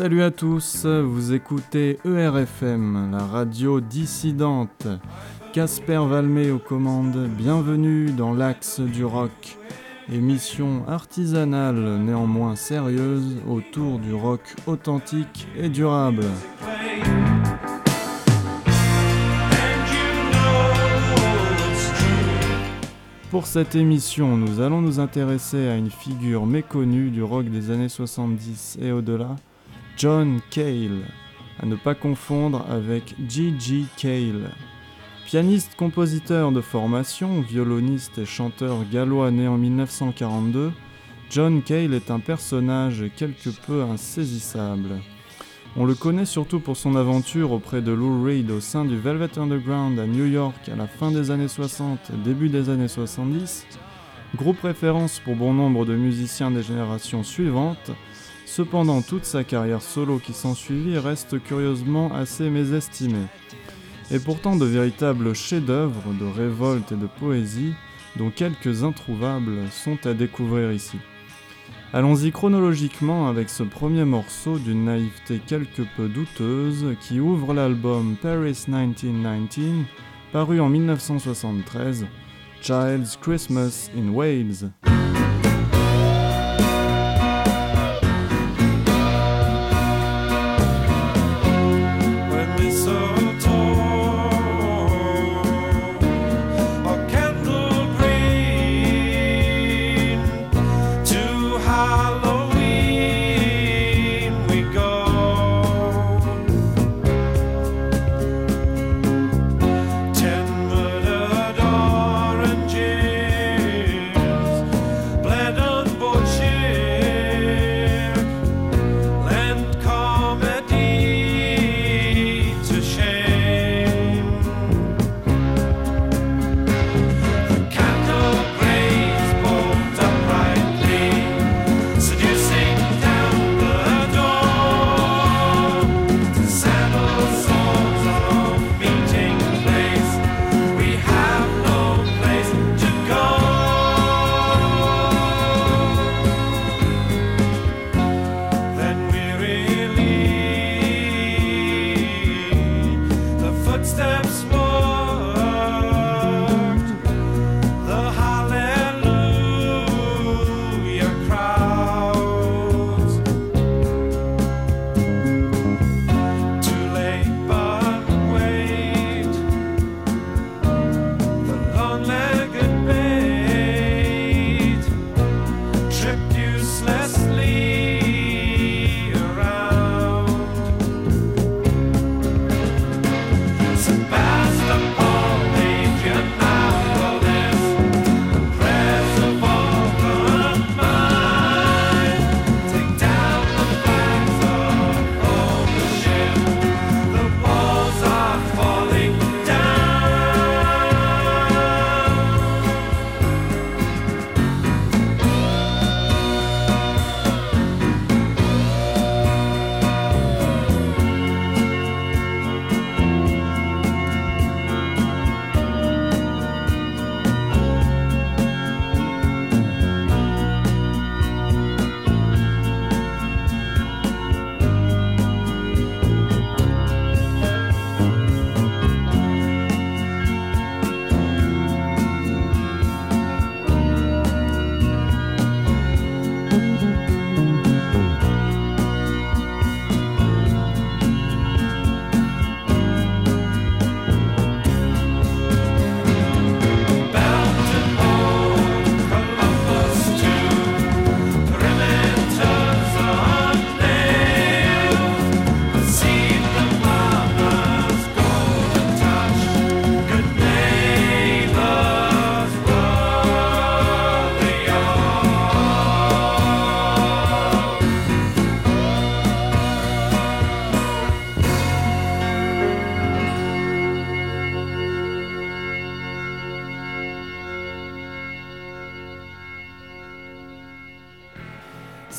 Salut à tous, vous écoutez ERFM, la radio dissidente. Casper Valmé aux commandes, bienvenue dans l'axe du rock. Émission artisanale néanmoins sérieuse autour du rock authentique et durable. Pour cette émission, nous allons nous intéresser à une figure méconnue du rock des années 70 et au-delà, John Cale, à ne pas confondre avec G.G. Cale. Pianiste, compositeur de formation, violoniste et chanteur gallois né en 1942, John Cale est un personnage quelque peu insaisissable. On le connaît surtout pour son aventure auprès de Lou Reed au sein du Velvet Underground à New York à la fin des années 60 et début des années 70, groupe référence pour bon nombre de musiciens des générations suivantes, cependant toute sa carrière solo qui s'ensuivit reste curieusement assez mésestimée. Et pourtant de véritables chefs-d'œuvre de révolte et de poésie, dont quelques introuvables, sont à découvrir ici. Allons-y chronologiquement avec ce premier morceau d'une naïveté quelque peu douteuse qui ouvre l'album Paris 1919, paru en 1973, Child's Christmas in Wales.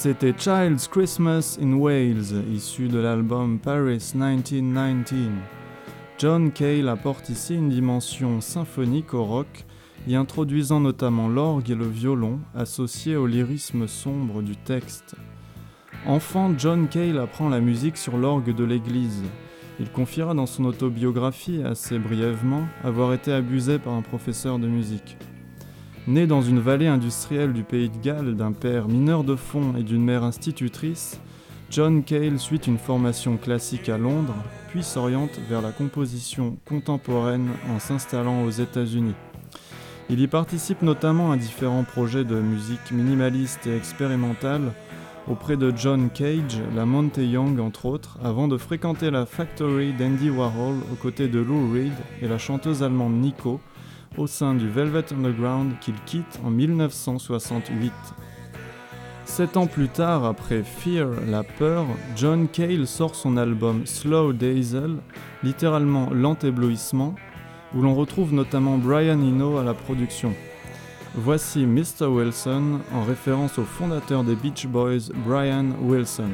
C'était Child's Christmas in Wales, issu de l'album Paris 1919. John Cale apporte ici une dimension symphonique au rock, y introduisant notamment l'orgue et le violon, associés au lyrisme sombre du texte. Enfant, John Cale apprend la musique sur l'orgue de l'église. Il confiera dans son autobiographie, assez brièvement, avoir été abusé par un professeur de musique. Né dans une vallée industrielle du pays de Galles d'un père mineur de fond et d'une mère institutrice, John Cale suit une formation classique à Londres, puis s'oriente vers la composition contemporaine en s'installant aux États-Unis. Il y participe notamment à différents projets de musique minimaliste et expérimentale auprès de John Cage, la Monte Young entre autres, avant de fréquenter la Factory d'Andy Warhol aux côtés de Lou Reed et la chanteuse allemande Nico au sein du Velvet Underground qu'il quitte en 1968. Sept ans plus tard, après Fear, la peur, John Cale sort son album Slow Diesel, littéralement lent éblouissement, où l'on retrouve notamment Brian Eno à la production. Voici Mr. Wilson en référence au fondateur des Beach Boys, Brian Wilson.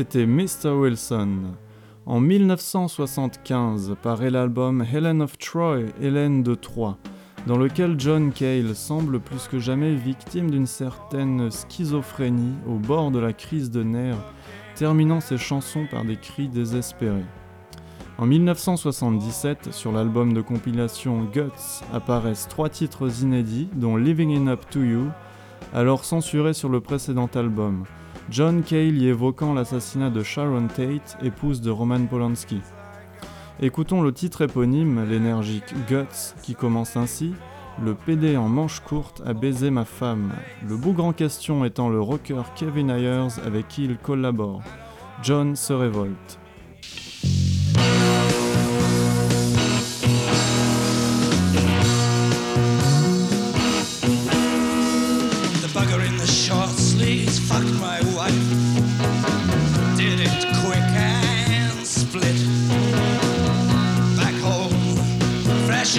C'était Mr. Wilson. En 1975 paraît l'album Helen of Troy, Hélène de Troie, dans lequel John Cale semble plus que jamais victime d'une certaine schizophrénie au bord de la crise de nerfs, terminant ses chansons par des cris désespérés. En 1977, sur l'album de compilation Guts, apparaissent trois titres inédits, dont Living In Up To You, alors censuré sur le précédent album, John Cale y évoquant l'assassinat de Sharon Tate, épouse de Roman Polanski. Écoutons le titre éponyme, l'énergique Guts, qui commence ainsi Le PD en manche courte a baisé ma femme. Le bougre en question étant le rocker Kevin Ayers avec qui il collabore. John se révolte.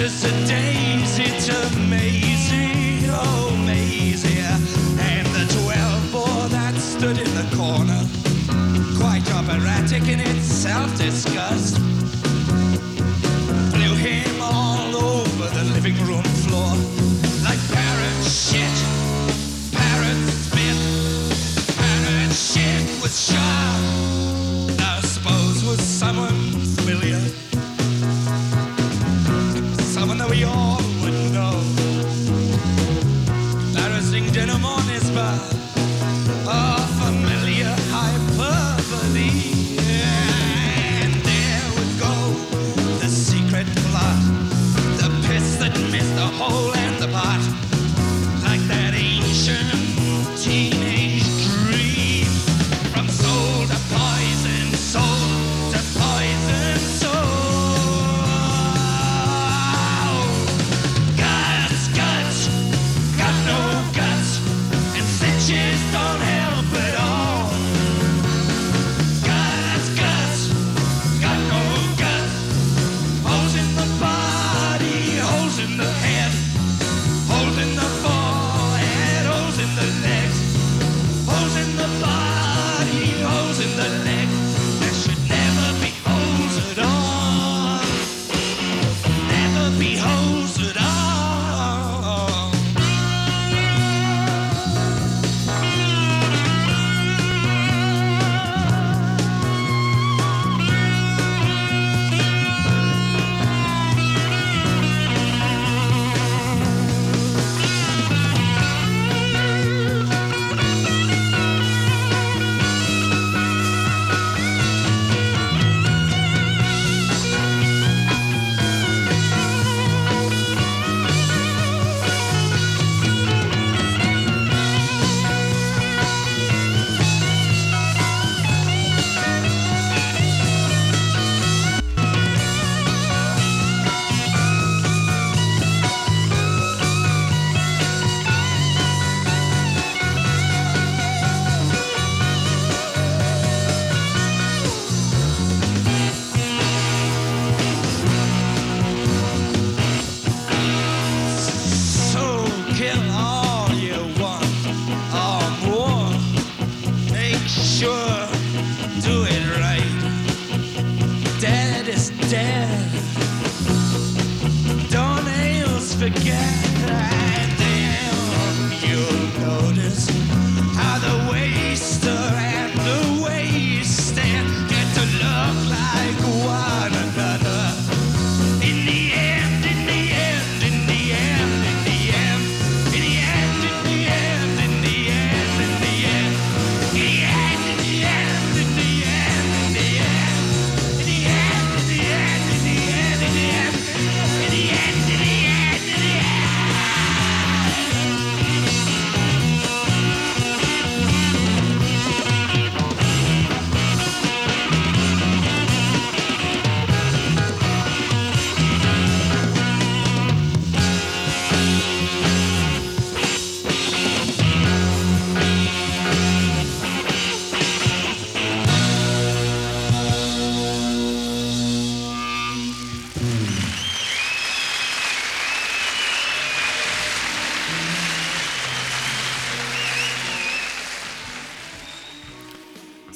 As a daisy to Maisie, oh Maisie. And the 12 bore that stood in the corner, quite operatic in its self-disgust. Blew him all over the living room floor like parrot shit, parrot spit, parrot shit was sharp.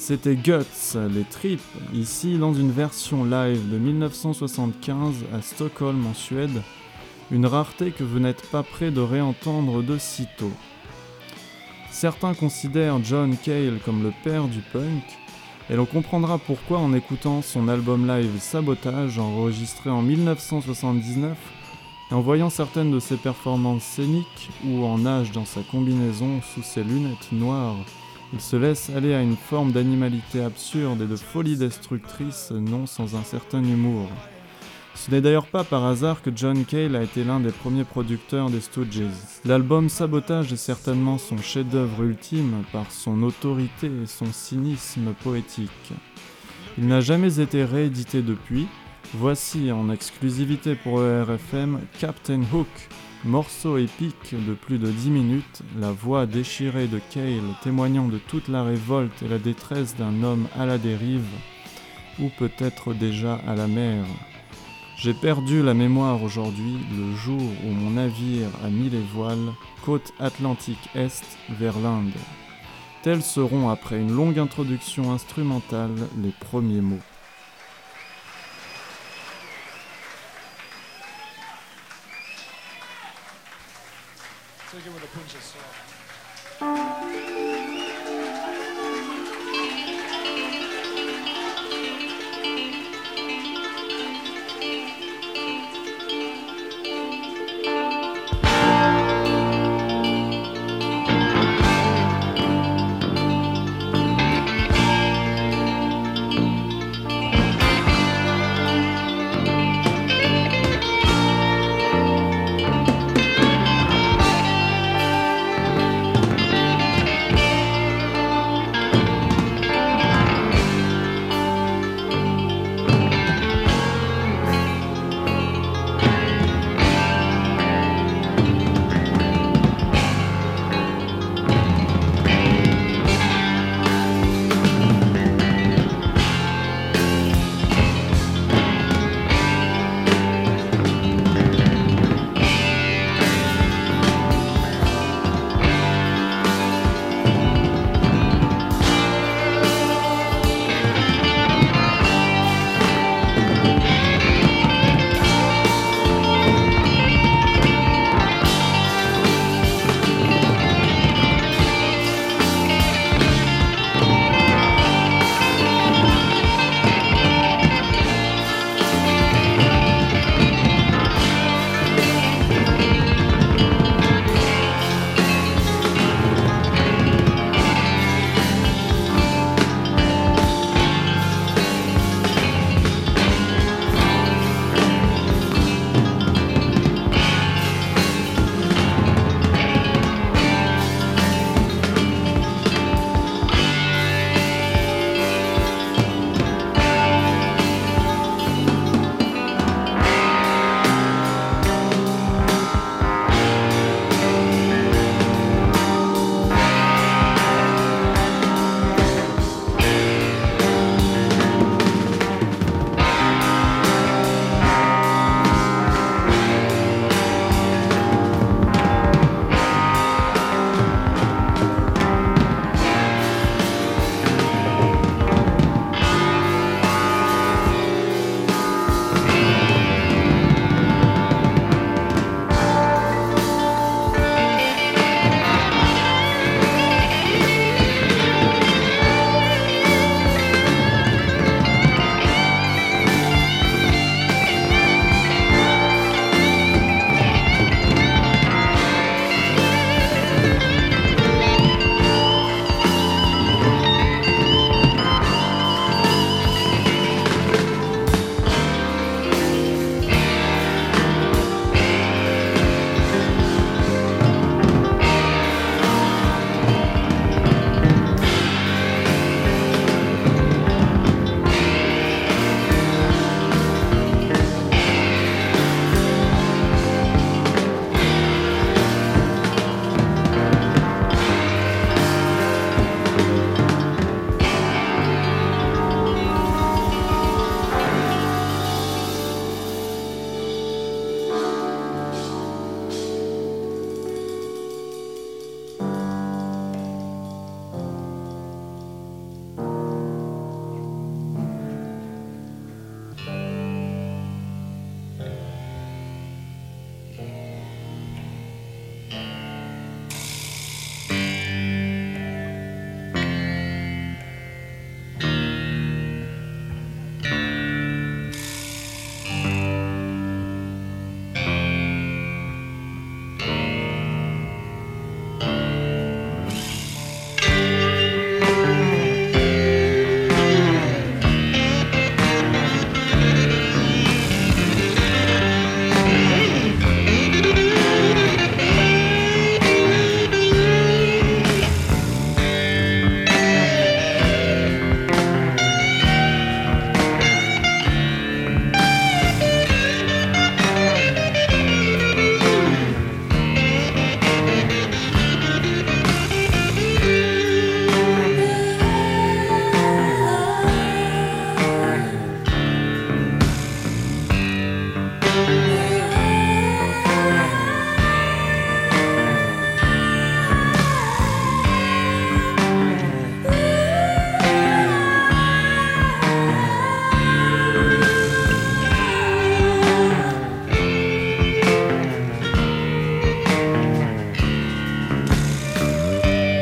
C'était Guts, les tripes, ici dans une version live de 1975 à Stockholm en Suède, une rareté que vous n'êtes pas prêt de réentendre de sitôt. Certains considèrent John Cale comme le père du punk, et l'on comprendra pourquoi en écoutant son album live Sabotage enregistré en 1979 et en voyant certaines de ses performances scéniques ou en nage dans sa combinaison sous ses lunettes noires il se laisse aller à une forme d'animalité absurde et de folie destructrice, non sans un certain humour. Ce n'est d'ailleurs pas par hasard que John Cale a été l'un des premiers producteurs des Stooges. L'album Sabotage est certainement son chef-d'œuvre ultime par son autorité et son cynisme poétique. Il n'a jamais été réédité depuis. Voici en exclusivité pour ERFM Captain Hook Morceau épique de plus de 10 minutes, la voix déchirée de Cale témoignant de toute la révolte et la détresse d'un homme à la dérive, ou peut-être déjà à la mer. J'ai perdu la mémoire aujourd'hui, le jour où mon navire a mis les voiles, côte atlantique est vers l'Inde. Tels seront, après une longue introduction instrumentale, les premiers mots.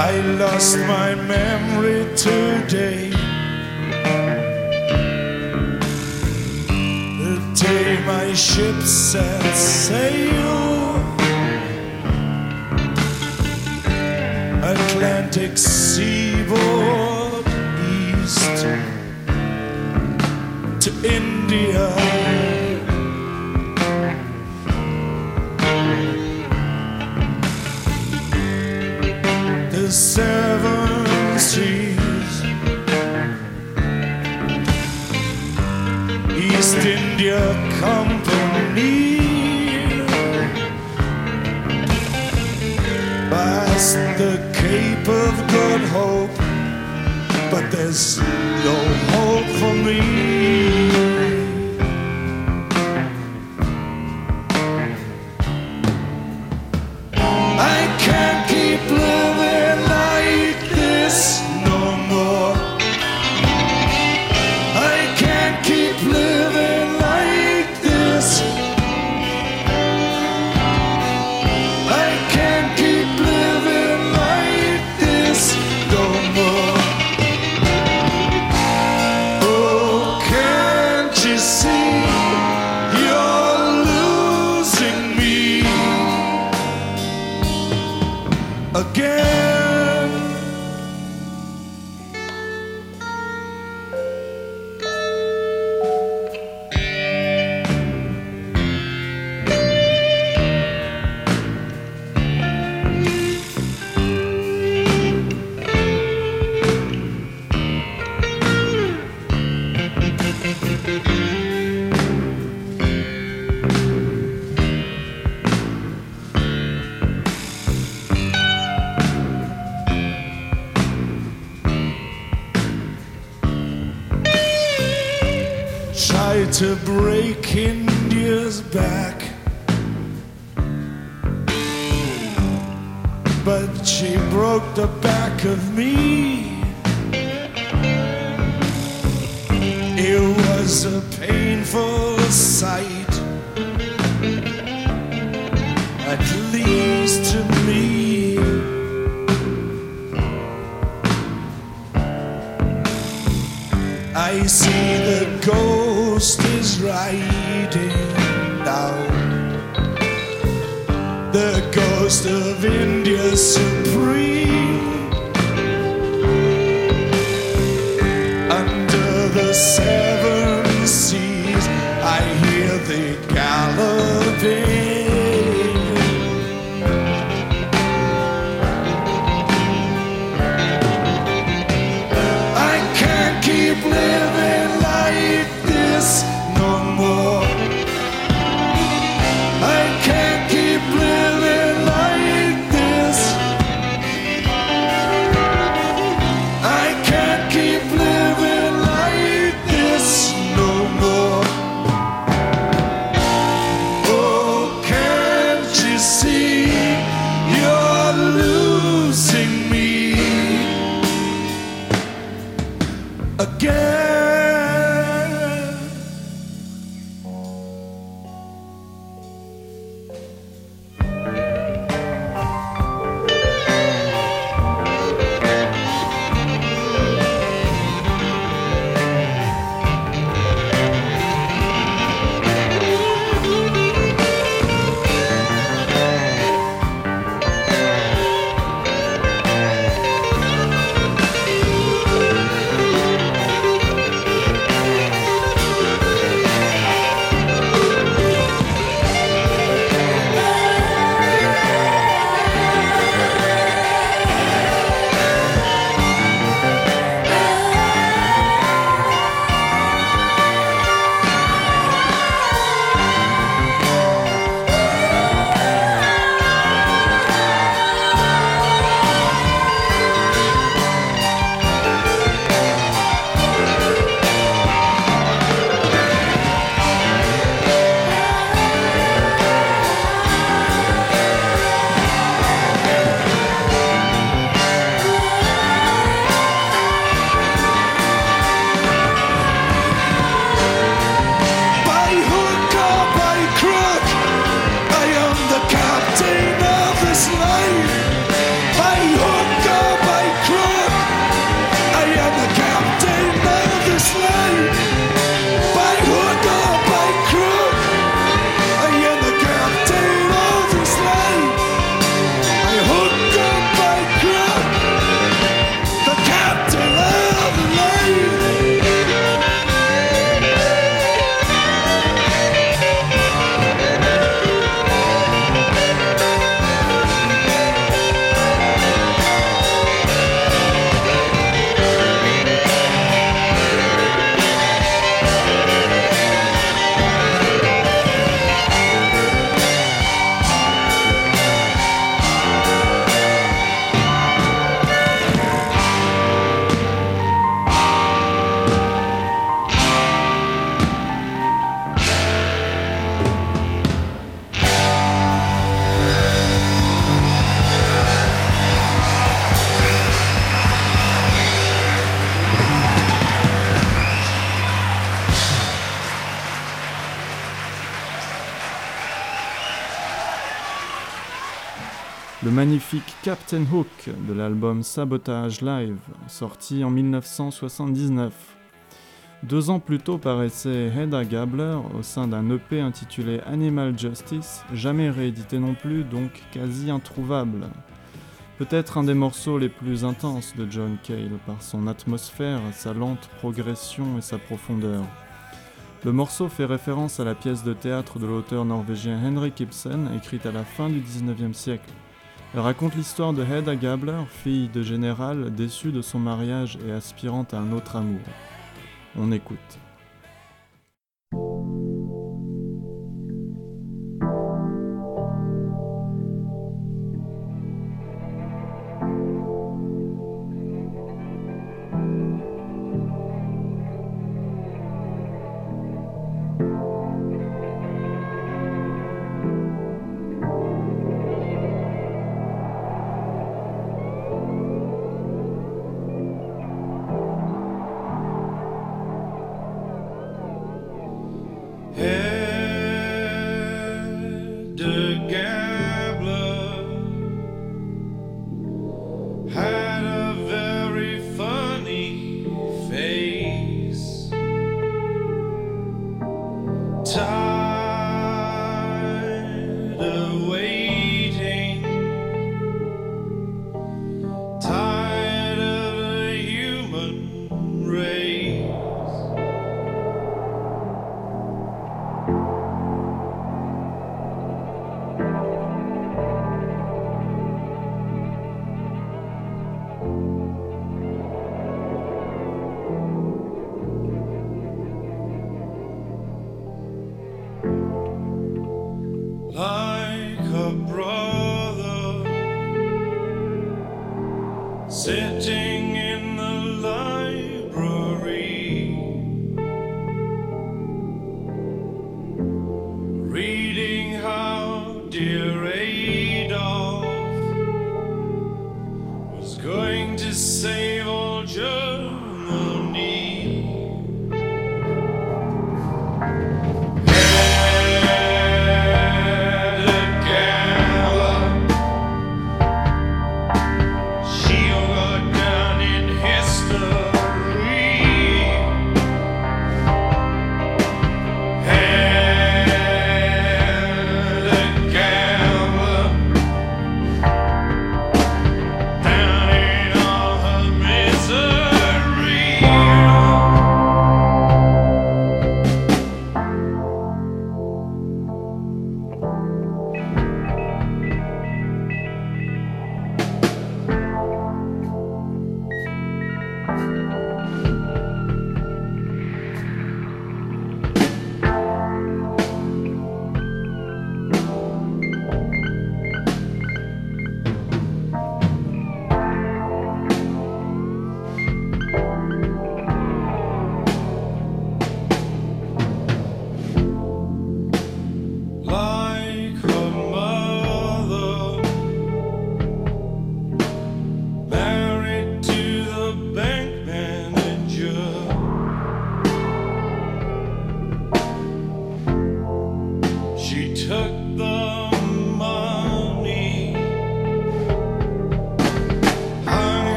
I lost my memory today. The day my ship set sail, Atlantic seaboard east to India. seven seas. East India Company. Past the Cape of Good Hope. But there's no hope for me. Captain Hook de l'album Sabotage Live, sorti en 1979. Deux ans plus tôt paraissait Hedda Gabler au sein d'un EP intitulé Animal Justice, jamais réédité non plus, donc quasi introuvable. Peut-être un des morceaux les plus intenses de John Cale par son atmosphère, sa lente progression et sa profondeur. Le morceau fait référence à la pièce de théâtre de l'auteur norvégien Henrik Ibsen, écrite à la fin du 19e siècle. Elle raconte l'histoire de Hedda Gabler, fille de général déçue de son mariage et aspirant à un autre amour. On écoute.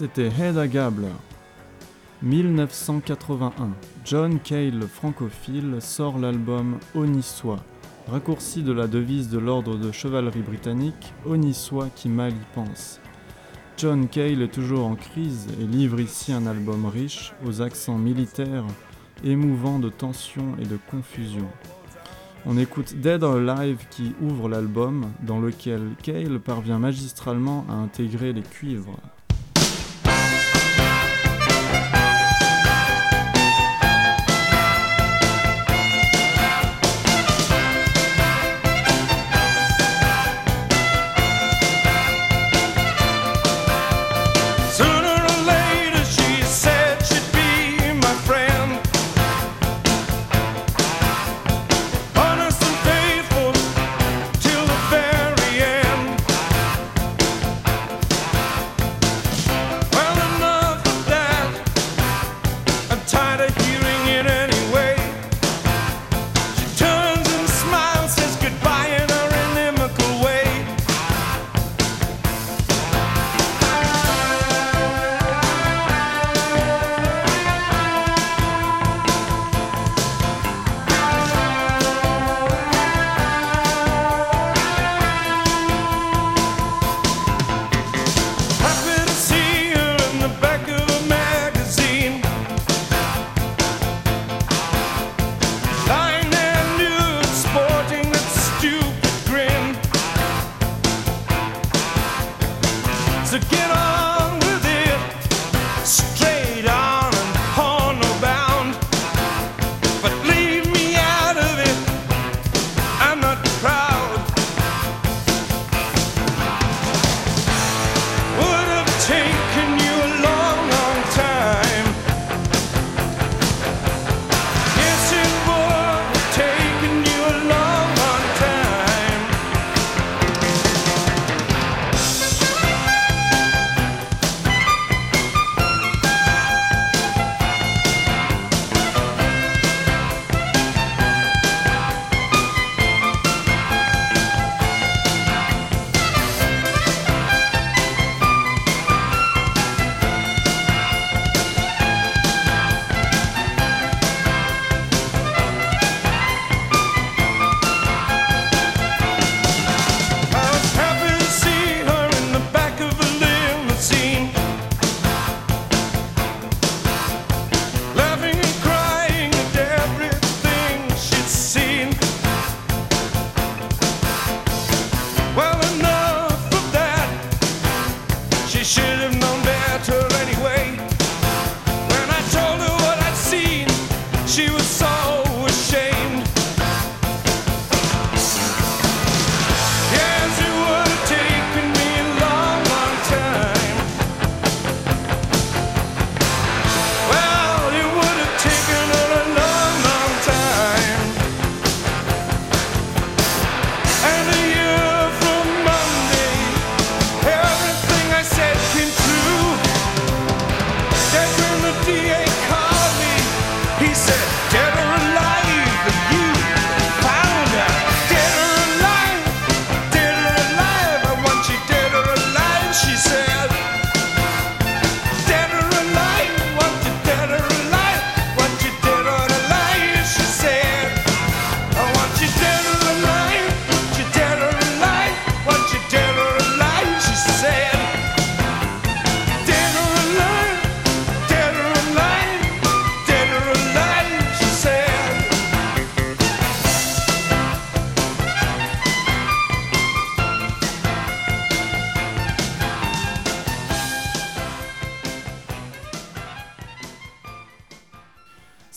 C'était Hedda Gabler. 1981, John Cale, francophile, sort l'album Onissois, raccourci de la devise de l'ordre de chevalerie britannique Onissois qui mal y pense. John Cale est toujours en crise et livre ici un album riche aux accents militaires, émouvant de tension et de confusion. On écoute Dead Alive qui ouvre l'album, dans lequel Cale parvient magistralement à intégrer les cuivres,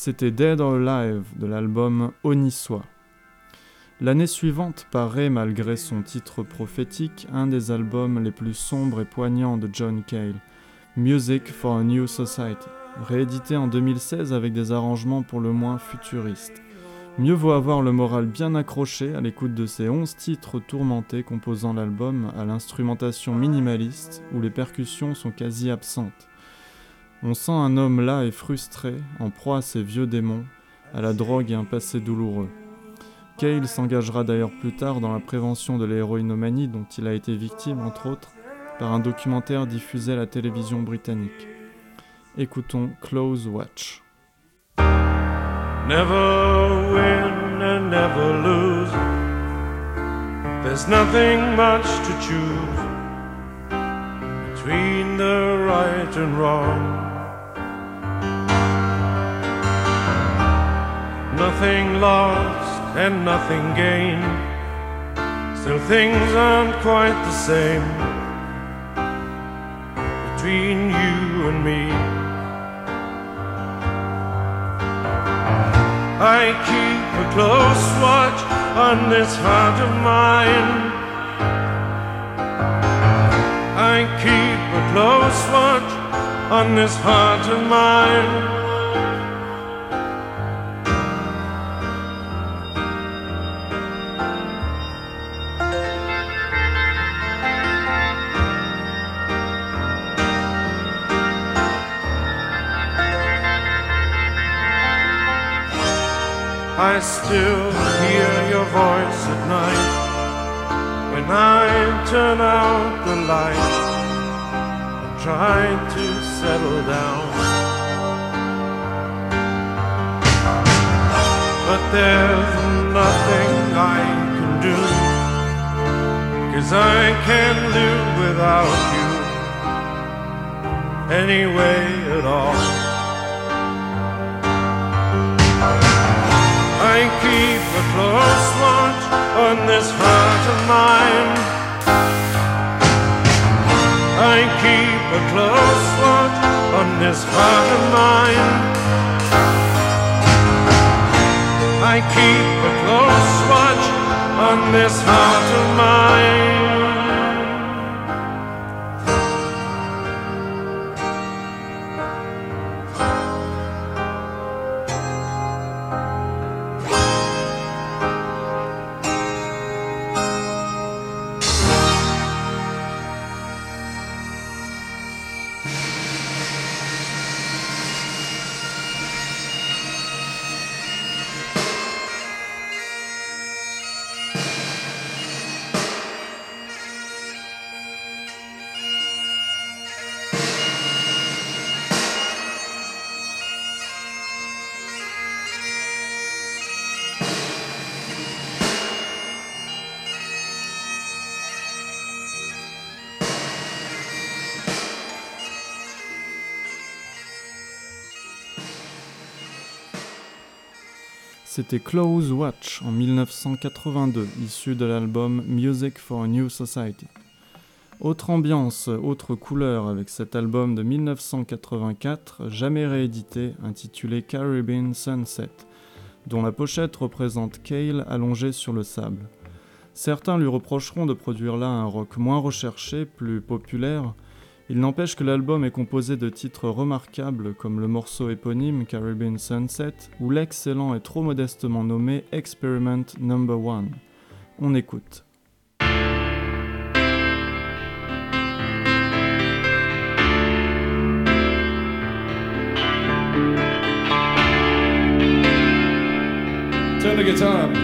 C'était Dead or Alive de l'album Onissois. L'année suivante paraît, malgré son titre prophétique, un des albums les plus sombres et poignants de John Cale, Music for a New Society, réédité en 2016 avec des arrangements pour le moins futuristes. Mieux vaut avoir le moral bien accroché à l'écoute de ces 11 titres tourmentés composant l'album à l'instrumentation minimaliste où les percussions sont quasi absentes. On sent un homme là et frustré, en proie à ses vieux démons, à la drogue et un passé douloureux. Cale s'engagera d'ailleurs plus tard dans la prévention de l'héroïnomanie dont il a été victime, entre autres, par un documentaire diffusé à la télévision britannique. Écoutons Close Watch. Never win and never lose. There's nothing much to choose between the right and wrong. Nothing lost and nothing gained. Still, things aren't quite the same between you and me. I keep a close watch on this heart of mine. I keep a close watch on this heart of mine. I still hear your voice at night when I turn out the light and try to settle down. But there's nothing I can do, cause I can't live without you anyway at all. Keep a close watch on this heart of mine. I keep a close watch on this heart of mine. I keep a close watch on this heart of mine. C'était Close Watch en 1982, issu de l'album Music for a New Society. Autre ambiance, autre couleur avec cet album de 1984, jamais réédité, intitulé Caribbean Sunset, dont la pochette représente Cale allongé sur le sable. Certains lui reprocheront de produire là un rock moins recherché, plus populaire, il n'empêche que l'album est composé de titres remarquables comme le morceau éponyme Caribbean Sunset ou l'excellent et trop modestement nommé Experiment Number 1. On écoute. Turn the guitar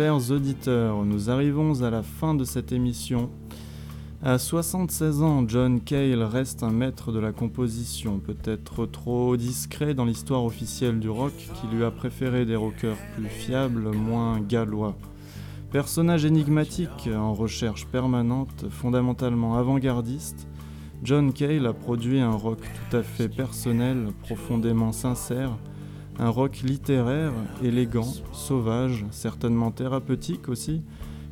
Chers auditeurs, nous arrivons à la fin de cette émission. À 76 ans, John Cale reste un maître de la composition, peut-être trop discret dans l'histoire officielle du rock, qui lui a préféré des rockers plus fiables, moins gallois. Personnage énigmatique, en recherche permanente, fondamentalement avant-gardiste, John Cale a produit un rock tout à fait personnel, profondément sincère, un rock littéraire, élégant, sauvage, certainement thérapeutique aussi,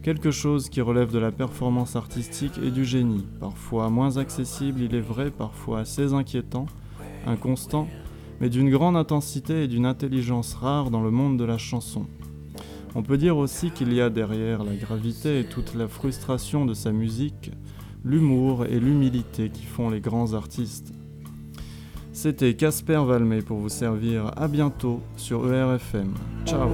quelque chose qui relève de la performance artistique et du génie, parfois moins accessible, il est vrai, parfois assez inquiétant, inconstant, mais d'une grande intensité et d'une intelligence rare dans le monde de la chanson. On peut dire aussi qu'il y a derrière la gravité et toute la frustration de sa musique, l'humour et l'humilité qui font les grands artistes. C'était Casper Valmey pour vous servir à bientôt sur ERFM. Ciao